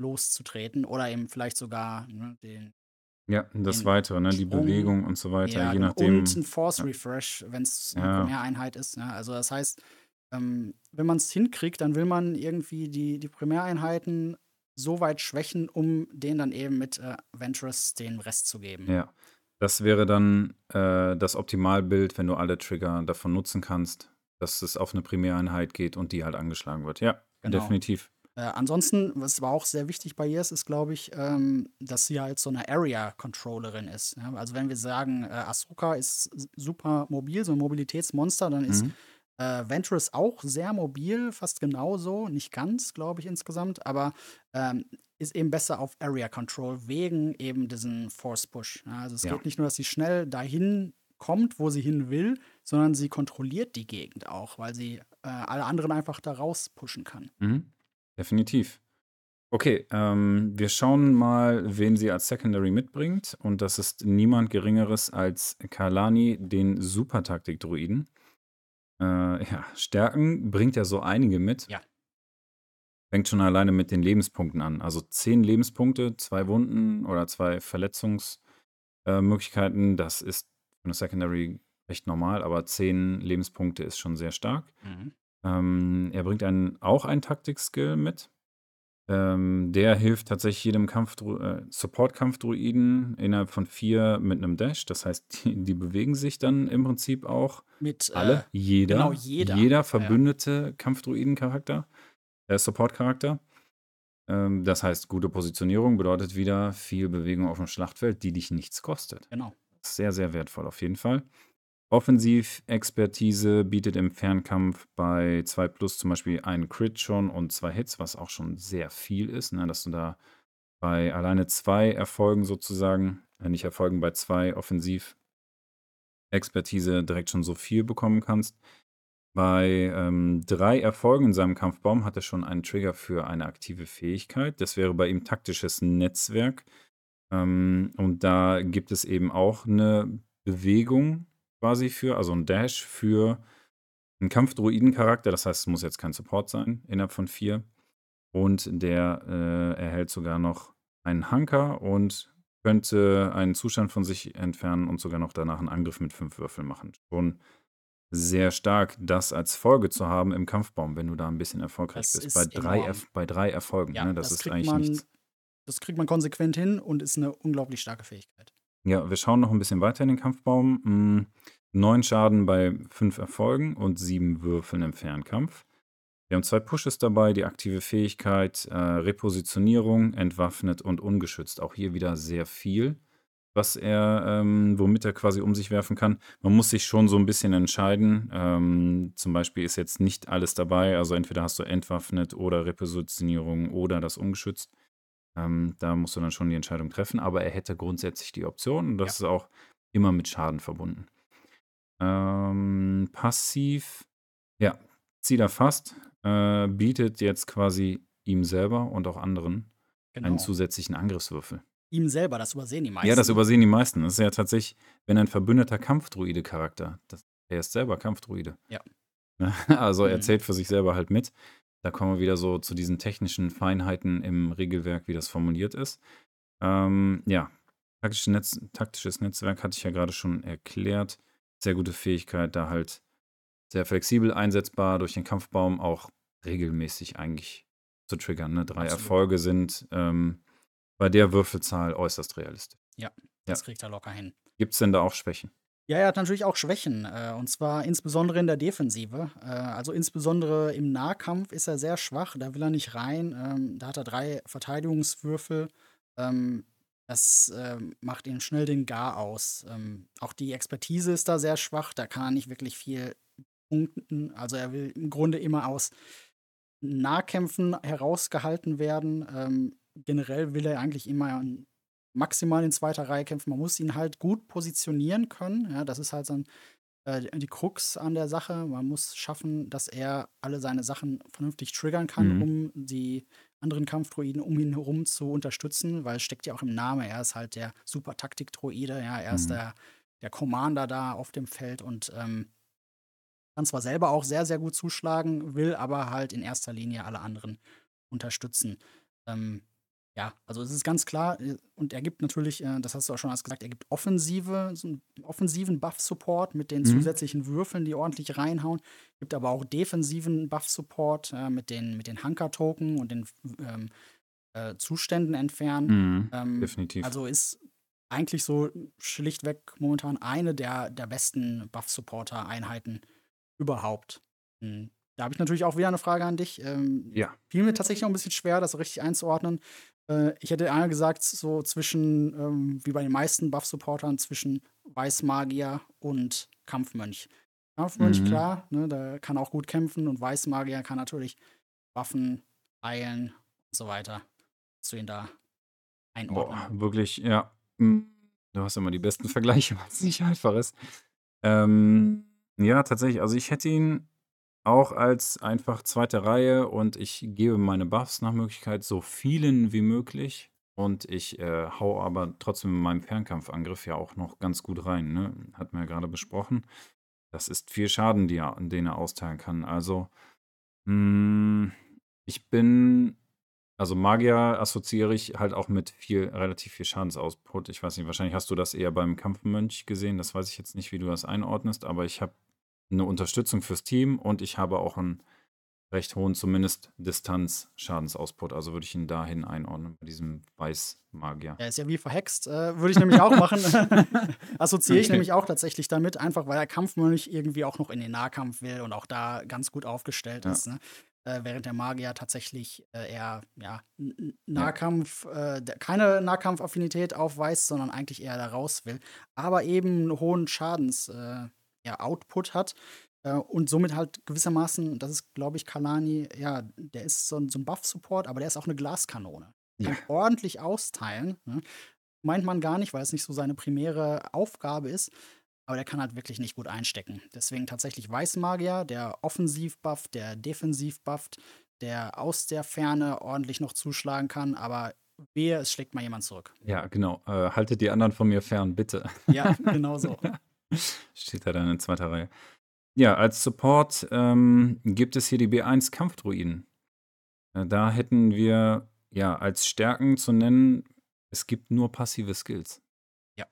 loszutreten oder eben vielleicht sogar, ne, den Ja, das Weitere, ne, die Sprung Bewegung und so weiter, ja, je genau. nachdem Und 'n Force. Refresh, wenn's 'ne Ja. Primäreinheit ist, ne? Also, das heißt, ähm, wenn man's hinkriegt, dann will man irgendwie die die Primäreinheiten so weit schwächen, um denen dann eben mit, äh, Ventress den Rest zu geben. Ja. Das wäre dann, äh, das Optimalbild, wenn du alle Trigger davon nutzen kannst, dass es auf 'ne Primäreinheit geht und die halt angeschlagen wird. Ja, Genau. definitiv. Äh, ansonsten, was aber auch sehr wichtig bei ihr ist, ist, glaube ich, ähm, dass sie halt so 'ne Area Controllerin ist, ja? Also, wenn wir sagen, äh, Ahsoka ist super mobil, so 'n Mobilitätsmonster, dann ist, Mhm. Äh, Ventress auch sehr mobil, fast genauso, nicht ganz, glaube ich insgesamt, aber, ähm, ist eben besser auf Area Control wegen eben diesen Force Push, ja? Also, es Ja. geht nicht nur, dass sie schnell dahin kommt, wo sie hin will, sondern sie kontrolliert die Gegend auch, weil sie, äh, alle anderen einfach da raus pushen kann. Mhm. Definitiv. Okay, ähm, wir schauen mal, wen sie als Secondary mitbringt und das ist niemand Geringeres als Kalani, den Supertaktik-Droiden. Äh, ja, Stärken bringt er so einige mit. Ja. Fängt schon alleine mit den Lebenspunkten an. Also 10 Lebenspunkte, 2 Wunden oder 2 Verletzungs äh. Das ist für 'ne Secondary recht normal, aber 10 Lebenspunkte ist schon sehr stark. Mhm. Ähm, er bringt einen auch einen Taktik-Skill mit. Ähm, der hilft tatsächlich jedem Kampfdro äh, Support-Kampfdroiden innerhalb von 4 mit 'nem Dash. Das heißt, [laughs] die die bewegen sich dann im Prinzip auch Mit, alle, äh jeder, genau, jeder. jeder Ja, ja. verbündete Kampfdroiden-Charakter, äh, Support-Charakter. Ähm, das heißt, gute Positionierung bedeutet wieder viel Bewegung auf'm Schlachtfeld, die dich nichts kostet. Genau. Sehr, sehr wertvoll auf jeden Fall. Offensiv-Expertise bietet im Fernkampf bei 2+ zum Beispiel einen Crit schon und 2 Hits, was auch schon sehr viel ist, ne, dass du da bei alleine 2 Erfolgen sozusagen äh, nicht Erfolgen, bei 2 Offensiv-Expertise direkt schon so viel bekommen kannst. Bei, ähm, 3 Erfolgen in seinem Kampfbaum hat er schon einen Trigger für eine aktive Fähigkeit. Das wäre bei ihm taktisches Netzwerk. Ähm, und da gibt es eben auch 'ne Bewegung quasi für also 'n Dash für 'n Kampfdroiden-Charakter. Das heißt, es muss jetzt kein Support sein, innerhalb von 4. Und der, äh, erhält sogar noch einen Hunker und könnte einen Zustand von sich entfernen und sogar noch danach 'n Angriff mit 5 Würfeln machen. Schon sehr stark, das als Folge zu haben im Kampfbaum, wenn du da 'n bisschen erfolgreich Das bist. Bei ist 3 enorm. Erf bei 3 Erfolgen, Ja, ne? Das das ist eigentlich man nichts. das kriegt man konsequent hin und ist 'ne unglaublich starke Fähigkeit. Ja, wir schauen noch 'n bisschen weiter in den Kampfbaum. Hm, 9 Schaden bei 5 Erfolgen und 7 Würfeln im Fernkampf. Wir haben 2 Pushes dabei, die aktive Fähigkeit, äh, Repositionierung, entwaffnet und ungeschützt. Auch hier wieder sehr viel, was er ähm, womit er quasi um sich werfen kann. Man muss sich schon so 'n bisschen entscheiden. Ähm, zum Beispiel ist jetzt nicht alles dabei. Also, entweder hast du entwaffnet oder Repositionierung oder das ungeschützt. Ähm, da musst du dann schon die Entscheidung treffen, aber er hätte grundsätzlich die Option und Ja. das ist auch immer mit Schaden verbunden. Ähm, passiv, ja, Ziel erfasst, äh, bietet jetzt quasi ihm selber und auch anderen einen Genau. zusätzlichen Angriffswürfel. Ihm selber, das übersehen die Ja, das meisten. übersehen die meisten. Das ist ja tatsächlich, wenn ein verbündeter Kampfdroide-Charakter das er ist selber Kampfdroide. Ja. [laughs] Also, er Mhm. zählt für sich selber halt mit. Da kommen wir wieder so zu diesen technischen Feinheiten im Regelwerk, wie das formuliert ist. Ähm, ja, taktische Netz taktisches Netzwerk hatte ich ja grade schon erklärt. Sehr gute Fähigkeit, da halt sehr flexibel einsetzbar, durch den Kampfbaum auch regelmäßig eigentlich zu triggern, ne? 3 Absolut. Erfolge sind, ähm, bei der Würfelzahl äußerst realistisch. Ja, das kriegt er locker hin. Gibt es denn da auch Schwächen? Ja, er hat natürlich auch Schwächen, äh, und zwar insbesondere in der Defensive. Äh, also insbesondere im Nahkampf ist er sehr schwach, da will er nicht rein. Ähm, da hat er drei Verteidigungswürfel. Ähm, das ähm, macht ihn schnell den Gar aus. Ähm, auch die Expertise ist da sehr schwach, da kann er nicht wirklich viel punkten. Also er will im Grunde immer aus Nahkämpfen herausgehalten werden. Ähm, generell will er eigentlich immer maximal in zweiter Reihe kämpfen. Man muss ihn halt gut positionieren können. Ja, das ist halt so äh, die Krux an der Sache. Man muss schaffen, dass er alle seine Sachen vernünftig triggern kann, Mhm. um die anderen Kampfdroiden um ihn herum zu unterstützen, weil es steckt ja auch im Namen. Er ist halt der Super-Taktik-Droide. Ja, er ist Mhm. der, der Commander da auf dem Feld und ähm, kann zwar selber auch sehr, sehr gut zuschlagen, will aber halt in erster Linie alle anderen unterstützen. Ähm, ja, also es ist ganz klar, äh, und er gibt natürlich, äh, das hast du auch schon alles gesagt, er gibt offensive, so einen offensiven Buff-Support mit den Mhm. zusätzlichen Würfeln, die ordentlich reinhauen. Gibt aber auch defensiven Buff-Support äh, mit den, mit den Hunker-Token und den ähm, äh, Zuständen entfernen. Mhm. Ähm, Definitiv. also ist eigentlich so schlichtweg momentan eine der, der besten Buff-Supporter-Einheiten überhaupt. Hm. Da habe ich natürlich auch wieder eine Frage an dich. Ähm, ja. fiel mir tatsächlich noch ein bisschen schwer, das so richtig einzuordnen. Äh, ich hätte einmal gesagt, so zwischen, ähm, wie bei den meisten Buff-Supportern, zwischen Weißmagier und Kampfmönch. Kampfmönch, Mhm. klar, ne, der kann auch gut kämpfen und Weißmagier kann natürlich Waffen, heilen und so weiter. Hast du ihn da einordnen? Boah, wirklich, ja. Hm, Du hast immer die besten [laughs] Vergleiche, weil es nicht einfach ist. Ähm, ja, tatsächlich. Also ich hätte ihn auch als einfach zweite Reihe und ich gebe meine Buffs nach Möglichkeit so vielen wie möglich. Und ich äh, hau aber trotzdem in meinem Fernkampfangriff ja auch noch ganz gut rein. Ne? Hatten wir ja gerade besprochen. Das ist viel Schaden, er, den er austeilen kann. Also, mh, ich bin also Magier assoziiere ich halt auch mit viel, relativ viel Schadensoutput. Ich weiß nicht, wahrscheinlich hast du das eher beim Kampfmönch gesehen. Das weiß ich jetzt nicht, wie du das einordnest, aber ich habe eine Unterstützung fürs Team und ich habe auch einen recht hohen, zumindest Distanz-Schadensoutput. Also würde ich ihn dahin einordnen, bei diesem Weißmagier. Er ist ja wie verhext, äh, würde ich nämlich auch machen. [laughs] Assoziiere ich Okay. nämlich auch tatsächlich damit, einfach weil der Kampfmönch irgendwie auch noch in den Nahkampf will und auch da ganz gut aufgestellt Ja. ist. Ne? Äh, während der Magier tatsächlich äh, eher ja, Nahkampf, äh, der keine Nahkampfaffinität aufweist, sondern eigentlich eher da raus will, aber eben einen hohen Schadens äh, ja, Output hat. Äh, und somit halt gewissermaßen, das ist, glaube ich, Kalani, ja, der ist so ein, so ein Buff-Support, aber der ist auch eine Glaskanone. Ja. Kann ordentlich austeilen. Ne? Meint man gar nicht, weil es nicht so seine primäre Aufgabe ist. Aber der kann halt wirklich nicht gut einstecken. Deswegen tatsächlich Weißmagier, der offensiv bufft, der defensiv bufft, der aus der Ferne ordentlich noch zuschlagen kann, aber wehe, es schlägt mal jemand zurück. Ja, genau. Äh, haltet die anderen von mir fern, bitte. Ja, genau so. [laughs] [laughs] Steht da dann in zweiter Reihe. Ja, als Support ähm, gibt es hier die B1 Kampfdruiden. Äh, da hätten wir ja als Stärken zu nennen, es gibt nur passive Skills. Ja.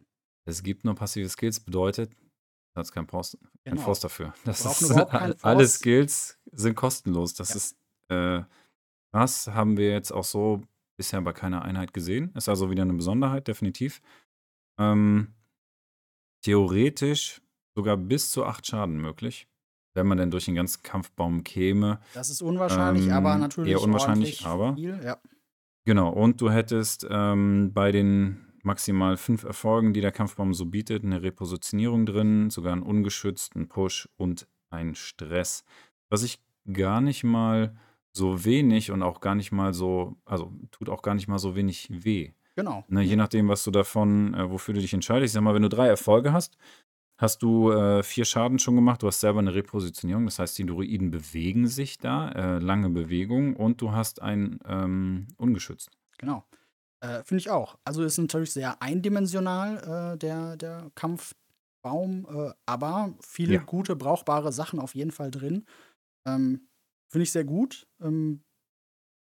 Es gibt nur passive Skills, bedeutet, da hat es keinen keinen Genau. Forst dafür. Das ist, [laughs] alle. Skills sind kostenlos. Das Ja. ist, äh, das haben wir jetzt auch so bisher bei keiner Einheit gesehen. Ist also wieder eine Besonderheit, definitiv. Ähm, theoretisch sogar bis zu acht Schaden möglich, wenn man denn durch den ganzen Kampfbaum käme. Das ist unwahrscheinlich, Ähm, aber natürlich eher unwahrscheinlich, aber- viel. Ja. Genau, und du hättest ähm, bei den maximal fünf Erfolgen, die der Kampfbaum so bietet, eine Repositionierung drin, sogar einen ungeschützten Push und einen Stress. Was ich gar nicht mal so wenig und auch gar nicht mal so, also tut auch gar nicht mal so wenig weh. Genau. Ne, je nachdem, was du davon, äh, wofür du dich entscheidest. Ich sag mal, wenn du drei Erfolge hast, hast du äh, vier Schaden schon gemacht. Du hast selber eine Repositionierung. Das heißt, die Druiden bewegen sich da, äh, lange Bewegung und du hast ein ähm, ungeschützt. Genau. Äh, Finde ich auch. Also ist natürlich sehr eindimensional, äh, der, der Kampfbaum, äh, aber viele Ja. gute, brauchbare Sachen auf jeden Fall drin. Ähm, Finde ich sehr gut. Ähm,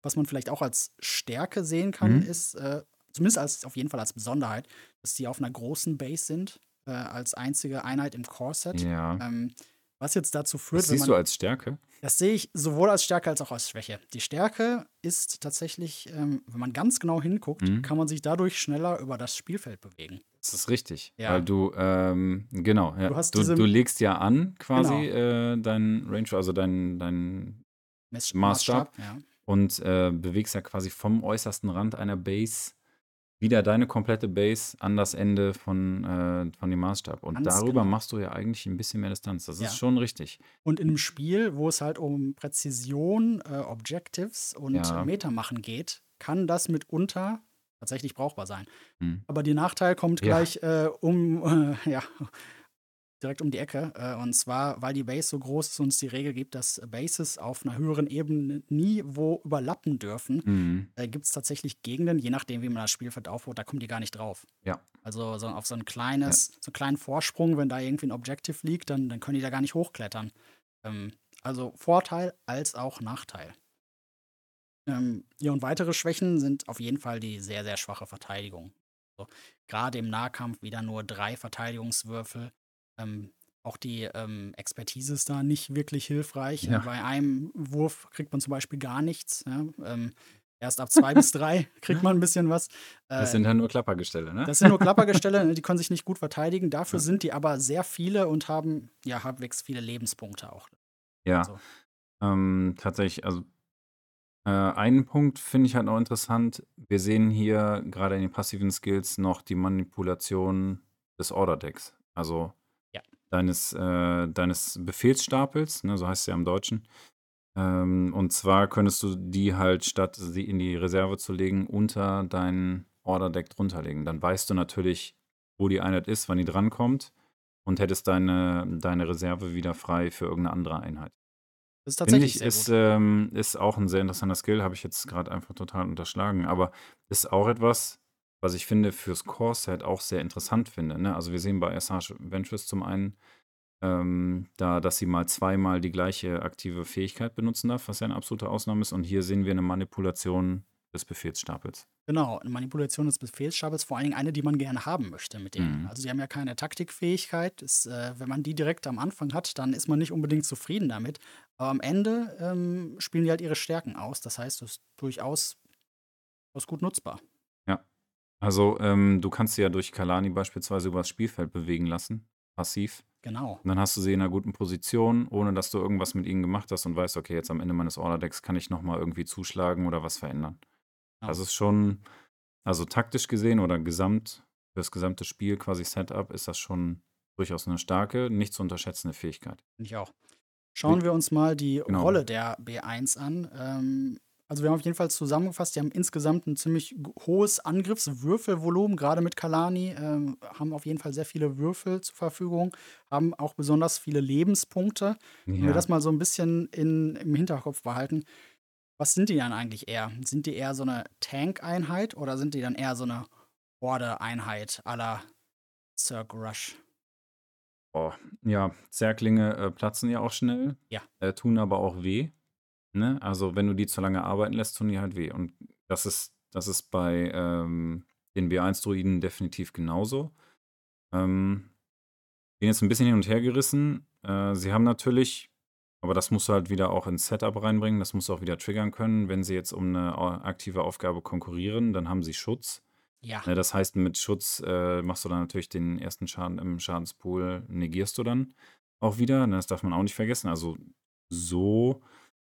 was man vielleicht auch als Stärke sehen kann, Mhm. ist, äh, zumindest als, auf jeden Fall als Besonderheit, dass die auf einer großen Base sind, äh, als einzige Einheit im Core-Set. Ja. Ähm, Was jetzt dazu führt, Was wenn siehst man du als Stärke? Das sehe ich sowohl als Stärke als auch als Schwäche. Die Stärke ist tatsächlich, ähm, wenn man ganz genau hinguckt, Mhm. kann man sich dadurch schneller über das Spielfeld bewegen. Das ist richtig. Ja. Weil du, ähm, genau, ja. Du hast du, du legst ja an quasi Genau. äh, deinen Range, also deinen dein Mess Maßstab. ja. und äh, bewegst ja quasi vom äußersten Rand einer Base wieder deine komplette Base an das Ende von, äh, von dem Maßstab. Und Ganz darüber genau. machst du ja eigentlich ein bisschen mehr Distanz. Das Ja. ist schon richtig. Und in einem Spiel, wo es halt um Präzision, äh, Objectives und Ja. äh, Meter machen geht, kann das mitunter tatsächlich brauchbar sein. Hm. Aber der Nachteil kommt Ja. gleich äh, um, [laughs] ja, direkt um die Ecke. Äh, und zwar, weil die Base so groß ist und es die Regel gibt, dass Bases auf einer höheren Ebene nie wo überlappen dürfen, Mhm. äh, gibt es tatsächlich Gegenden, je nachdem, wie man das Spielfeld aufbaut, da kommen die gar nicht drauf. Ja. Also so auf so ein kleines, so einen kleinen Vorsprung, wenn da irgendwie ein Objective liegt, dann, dann können die da gar nicht hochklettern. Ähm, also Vorteil als auch Nachteil. Ähm, ja, und weitere Schwächen sind auf jeden Fall die sehr, sehr schwache Verteidigung. Also, Gerade im Nahkampf wieder nur drei Verteidigungswürfel. Ähm, auch die ähm, Expertise ist da nicht wirklich hilfreich. Ja. Bei einem Wurf kriegt man zum Beispiel gar nichts. Ja? Ähm, erst ab zwei [laughs] bis drei kriegt man ein bisschen was. Das Äh, sind ja nur Klappergestelle, ne? das sind nur Klappergestelle, [laughs] ne, die können sich nicht gut verteidigen. Dafür Ja. sind die aber sehr viele und haben ja halbwegs viele Lebenspunkte auch. Ja, So. ähm, tatsächlich, also äh, einen Punkt finde ich halt noch interessant. Wir sehen hier gerade in den passiven Skills noch die Manipulation des Order-Decks. Also. Deines, äh, deines Befehlsstapels, ne, so heißt es ja im Deutschen. Ähm, und zwar könntest du die halt, statt sie in die Reserve zu legen, unter dein Order-Deck drunter legen. Dann weißt du natürlich, wo die Einheit ist, wann die drankommt und hättest deine, deine Reserve wieder frei für irgendeine andere Einheit. Das ist Finde tatsächlich ich, sehr ist, ähm, ist auch ein sehr interessanter Skill, habe ich jetzt gerade einfach total unterschlagen. Aber ist auch etwas, was ich finde fürs Core-Set auch sehr interessant finde. Ne? Also wir sehen bei SH Ventures zum einen, ähm, da, dass sie mal zweimal die gleiche aktive Fähigkeit benutzen darf, was ja eine absolute Ausnahme ist. Und hier sehen wir eine Manipulation des Befehlsstapels. Genau, eine Manipulation des Befehlsstabels, vor allen Dingen eine, die man gerne haben möchte mit denen. Mhm. Also sie haben ja keine Taktikfähigkeit. Ist, äh, wenn man die direkt am Anfang hat, dann ist man nicht unbedingt zufrieden damit. Aber am Ende ähm, spielen die halt ihre Stärken aus. Das heißt, es ist durchaus, durchaus gut nutzbar. Also ähm, du kannst sie ja durch Kalani beispielsweise übers Spielfeld bewegen lassen, passiv. Genau. Und dann hast du sie in einer guten Position, ohne dass du irgendwas mit ihnen gemacht hast und weißt, okay, jetzt am Ende meines Order-Decks kann ich nochmal irgendwie zuschlagen oder was verändern. Ja. Das ist schon, also taktisch gesehen oder gesamt, für das gesamte Spiel quasi Setup, ist das schon durchaus eine starke, nicht zu unterschätzende Fähigkeit. Finde ich auch. Schauen wir uns mal die Genau. Rolle der B1 an. Ähm, also wir haben auf jeden Fall zusammengefasst, die haben insgesamt ein ziemlich hohes Angriffswürfelvolumen, gerade mit Kalani, ähm, haben auf jeden Fall sehr viele Würfel zur Verfügung, haben auch besonders viele Lebenspunkte. Wenn wir Ja, das mal so ein bisschen in, im Hinterkopf behalten, was sind die dann eigentlich eher? Sind die eher so eine Tank-Einheit oder sind die dann eher so eine Horde-Einheit la Cirque Rush? oh, ja Zerklinge äh, platzen ja auch schnell, Ja. äh, tun aber auch weh. Ne? Also wenn du die zu lange arbeiten lässt, tun die halt weh. Und das ist, das ist bei ähm, den B1-Druiden definitiv genauso. Ähm, bin jetzt ein bisschen hin und her gerissen. Äh, sie haben natürlich, aber das musst du halt wieder auch ins Setup reinbringen, das musst du auch wieder triggern können. Wenn sie jetzt um eine aktive Aufgabe konkurrieren, dann haben sie Schutz. Ja, Ne, das heißt, mit Schutz äh, machst du dann natürlich den ersten Schaden im Schadenspool, negierst du dann auch wieder. Ne, das darf man auch nicht vergessen. Also so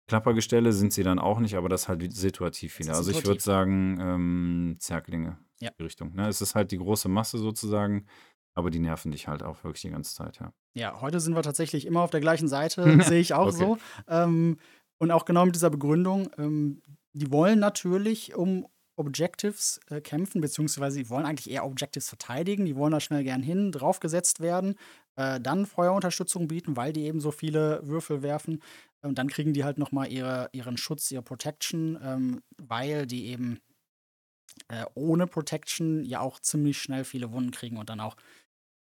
Klappergestelle sind sie dann auch nicht, aber das halt situativ wieder. Also ich würde sagen, ähm, Zerklinge, Ja. die Richtung. Ne? Es ist halt die große Masse sozusagen, aber die nerven dich halt auch wirklich die ganze Zeit, ja. Ja, heute sind wir tatsächlich immer auf der gleichen Seite, [laughs] sehe ich auch Okay. so. Ähm, und auch genau mit dieser Begründung, ähm, die wollen natürlich um Objectives äh, kämpfen, beziehungsweise die wollen eigentlich eher Objectives verteidigen, die wollen da schnell gern hin, draufgesetzt werden, äh, dann Feuerunterstützung bieten, weil die eben so viele Würfel werfen. Und dann kriegen die halt nochmal ihre, ihren Schutz, ihre Protection, ähm, weil die eben äh, ohne Protection ja auch ziemlich schnell viele Wunden kriegen und dann auch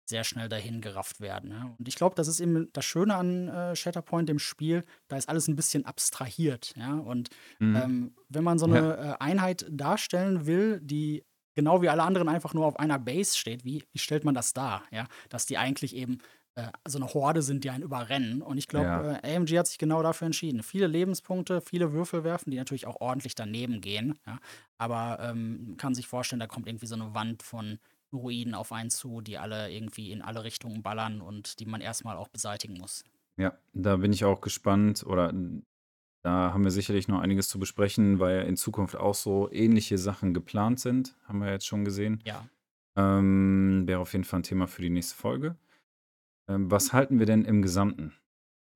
sehr schnell dahin gerafft werden. Ja. Und ich glaube, das ist eben das Schöne an äh, Shatterpoint, dem Spiel, da ist alles ein bisschen abstrahiert. Ja. Und Mhm. ähm, wenn man so eine äh, Einheit darstellen will, die genau wie alle anderen einfach nur auf einer Base steht, wie, wie stellt man das dar? Ja? Dass die eigentlich eben äh, so eine Horde sind, die einen überrennen. Und ich glaube, Ja. äh, AMG hat sich genau dafür entschieden. Viele Lebenspunkte, viele Würfel werfen, die natürlich auch ordentlich daneben gehen. Ja? Aber ähm, man kann sich vorstellen, da kommt irgendwie so eine Wand von Druiden auf einen zu, die alle irgendwie in alle Richtungen ballern und die man erstmal auch beseitigen muss. Ja, da bin ich auch gespannt oder da haben wir sicherlich noch einiges zu besprechen, weil in Zukunft auch so ähnliche Sachen geplant sind, haben wir jetzt schon gesehen. Ja. Ähm, wäre auf jeden Fall ein Thema für die nächste Folge. Ähm, was halten wir denn im Gesamten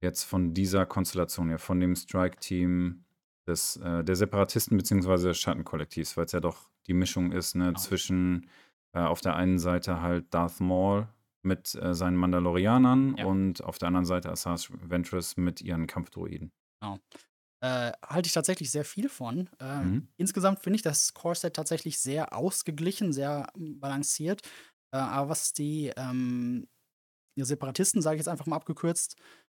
jetzt von dieser Konstellation hier, von dem Strike-Team des, äh, der Separatisten beziehungsweise des Schattenkollektivs, weil es ja doch die Mischung ist, ne, Genau. zwischen äh, auf der einen Seite halt Darth Maul mit äh, seinen Mandalorianern Ja. und auf der anderen Seite Asajj Ventress mit ihren Kampfdroiden. Genau. Äh, halte ich tatsächlich sehr viel von. Äh, Mhm. Insgesamt finde ich das Core-Set tatsächlich sehr ausgeglichen, sehr balanciert. Äh, aber was die, ähm, die Separatisten, sage ich jetzt einfach mal abgekürzt,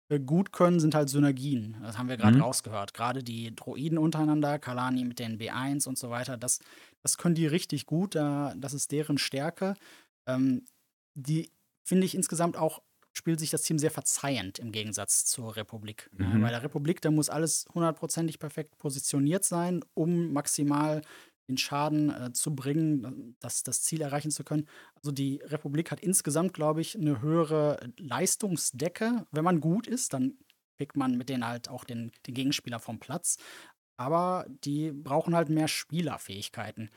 äh, gut können, sind halt Synergien. Das haben wir gerade Mhm. rausgehört. Gerade die Droiden untereinander, Kalani mit den B1 und so weiter, das, das können die richtig gut. Da, das ist deren Stärke. Ähm, die finde ich insgesamt auch spielt sich das Team sehr verzeihend im Gegensatz zur Republik. Mhm. bei der Republik, da muss alles hundertprozentig perfekt positioniert sein, um maximal den Schaden äh, zu bringen, äh, das, das Ziel erreichen zu können. Also die Republik hat insgesamt, glaube ich, eine höhere Leistungsdecke. Wenn man gut ist, dann pickt man mit denen halt auch den, den Gegenspieler vom Platz. Aber die brauchen halt mehr Spielerfähigkeiten.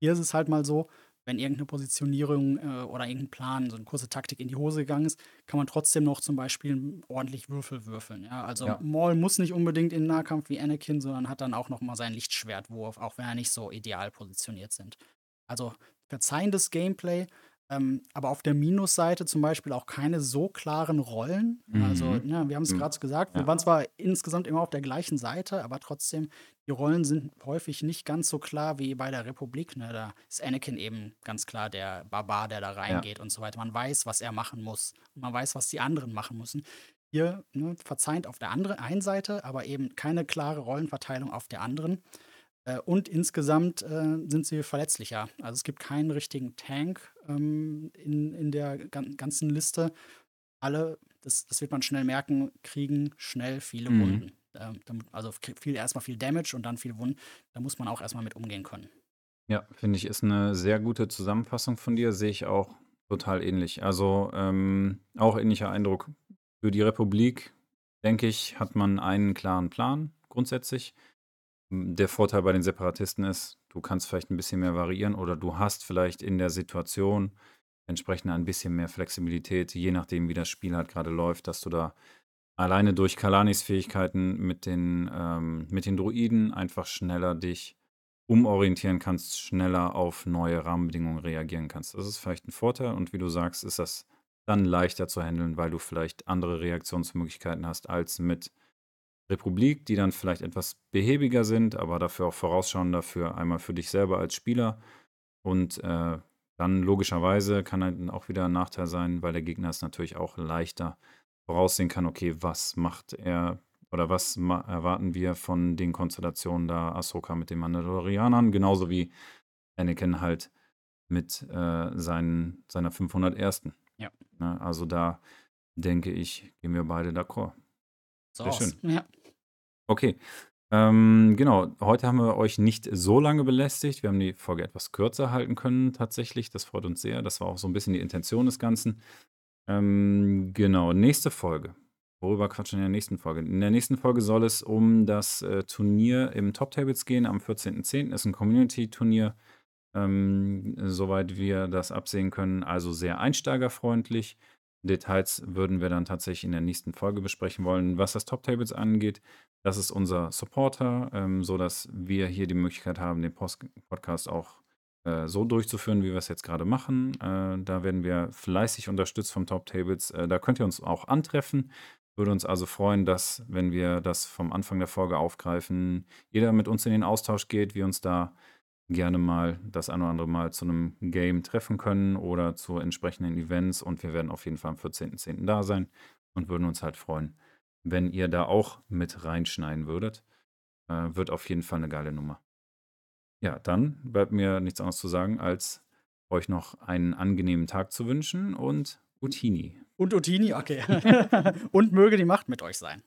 Hier ist es halt mal so, wenn irgendeine Positionierung äh, oder irgendein Plan, so eine kurze Taktik in die Hose gegangen ist, kann man trotzdem noch zum Beispiel ordentlich Würfel würfeln. Ja? Also Ja. Maul muss nicht unbedingt in Nahkampf wie Anakin, sondern hat dann auch noch mal seinen Lichtschwertwurf, auch wenn er nicht so ideal positioniert sind. Also verzeihendes Gameplay, ähm, aber auf der Minusseite zum Beispiel auch keine so klaren Rollen. Also, Mhm. ja, wir haben es Mhm. gerade gesagt, wir Ja. waren zwar insgesamt immer auf der gleichen Seite, aber trotzdem, die Rollen sind häufig nicht ganz so klar wie bei der Republik. Ne? Da ist Anakin eben ganz klar der Barbar, der da reingeht und so weiter. Man weiß, was er machen muss. Und man weiß, was die anderen machen müssen. Hier ne, verzeiht auf der anderen einen Seite, aber eben keine klare Rollenverteilung auf der anderen. Äh, und insgesamt äh, sind sie verletzlicher. Also es gibt keinen richtigen Tank ähm, in, in der gan ganzen Liste. Alle, das, das wird man schnell merken, kriegen schnell viele Mhm. Wunden. Also viel, erstmal viel Damage und dann viel Wunden. Da muss man auch erstmal mit umgehen können. Ja, finde ich, ist eine sehr gute Zusammenfassung von dir. Sehe ich auch total ähnlich. Also ähm, auch ähnlicher Eindruck. Für die Republik, denke ich, hat man einen klaren Plan grundsätzlich. Der Vorteil bei den Separatisten ist, du kannst vielleicht ein bisschen mehr variieren oder du hast vielleicht in der Situation entsprechend ein bisschen mehr Flexibilität, je nachdem, wie das Spiel halt gerade läuft, dass du da alleine durch Kalanis Fähigkeiten mit den, ähm, mit den Druiden einfach schneller dich umorientieren kannst, schneller auf neue Rahmenbedingungen reagieren kannst. Das ist vielleicht ein Vorteil und wie du sagst, ist das dann leichter zu handeln, weil du vielleicht andere Reaktionsmöglichkeiten hast als mit Republik, die dann vielleicht etwas behäbiger sind, aber dafür auch vorausschauender für einmal für dich selber als Spieler und äh, dann logischerweise kann halt auch wieder ein Nachteil sein, weil der Gegner es natürlich auch leichter voraussehen kann, okay, was macht er oder was erwarten wir von den Konstellationen da Ahsoka mit den Mandalorianern, genauso wie Anakin halt mit äh, seinen, seiner 501. Ja. Ne, also da denke ich, gehen wir beide d'accord. So Sehr schön. Ja. Okay. Ähm, genau, heute haben wir euch nicht so lange belästigt. Wir haben die Folge etwas kürzer halten können, tatsächlich. Das freut uns sehr. Das war auch so ein bisschen die Intention des Ganzen. Ähm, genau, nächste Folge. Worüber quatschen wir in der nächsten Folge? In der nächsten Folge soll es um das äh, Turnier im Top Tables gehen am 14.10. Ist ein Community-Turnier, ähm, soweit wir das absehen können. Also sehr einsteigerfreundlich. Details würden wir dann tatsächlich in der nächsten Folge besprechen wollen. Was das Top Tables angeht, das ist unser Supporter, ähm, sodass wir hier die Möglichkeit haben, den Post Podcast auch äh, so durchzuführen, wie wir es jetzt gerade machen. Äh, da werden wir fleißig unterstützt vom Top Tables. Äh, da könnt ihr uns auch antreffen. Würde uns also freuen, dass, wenn wir das vom Anfang der Folge aufgreifen, jeder mit uns in den Austausch geht, wir uns da gerne mal das ein oder andere Mal zu einem Game treffen können oder zu entsprechenden Events. Und wir werden auf jeden Fall am 14.10. da sein und würden uns halt freuen, wenn ihr da auch mit reinschneiden würdet. Äh, wird auf jeden Fall eine geile Nummer. Ja, dann bleibt mir nichts anderes zu sagen, als euch noch einen angenehmen Tag zu wünschen und Utini. Und Utini, okay. [laughs] und möge die Macht mit euch sein.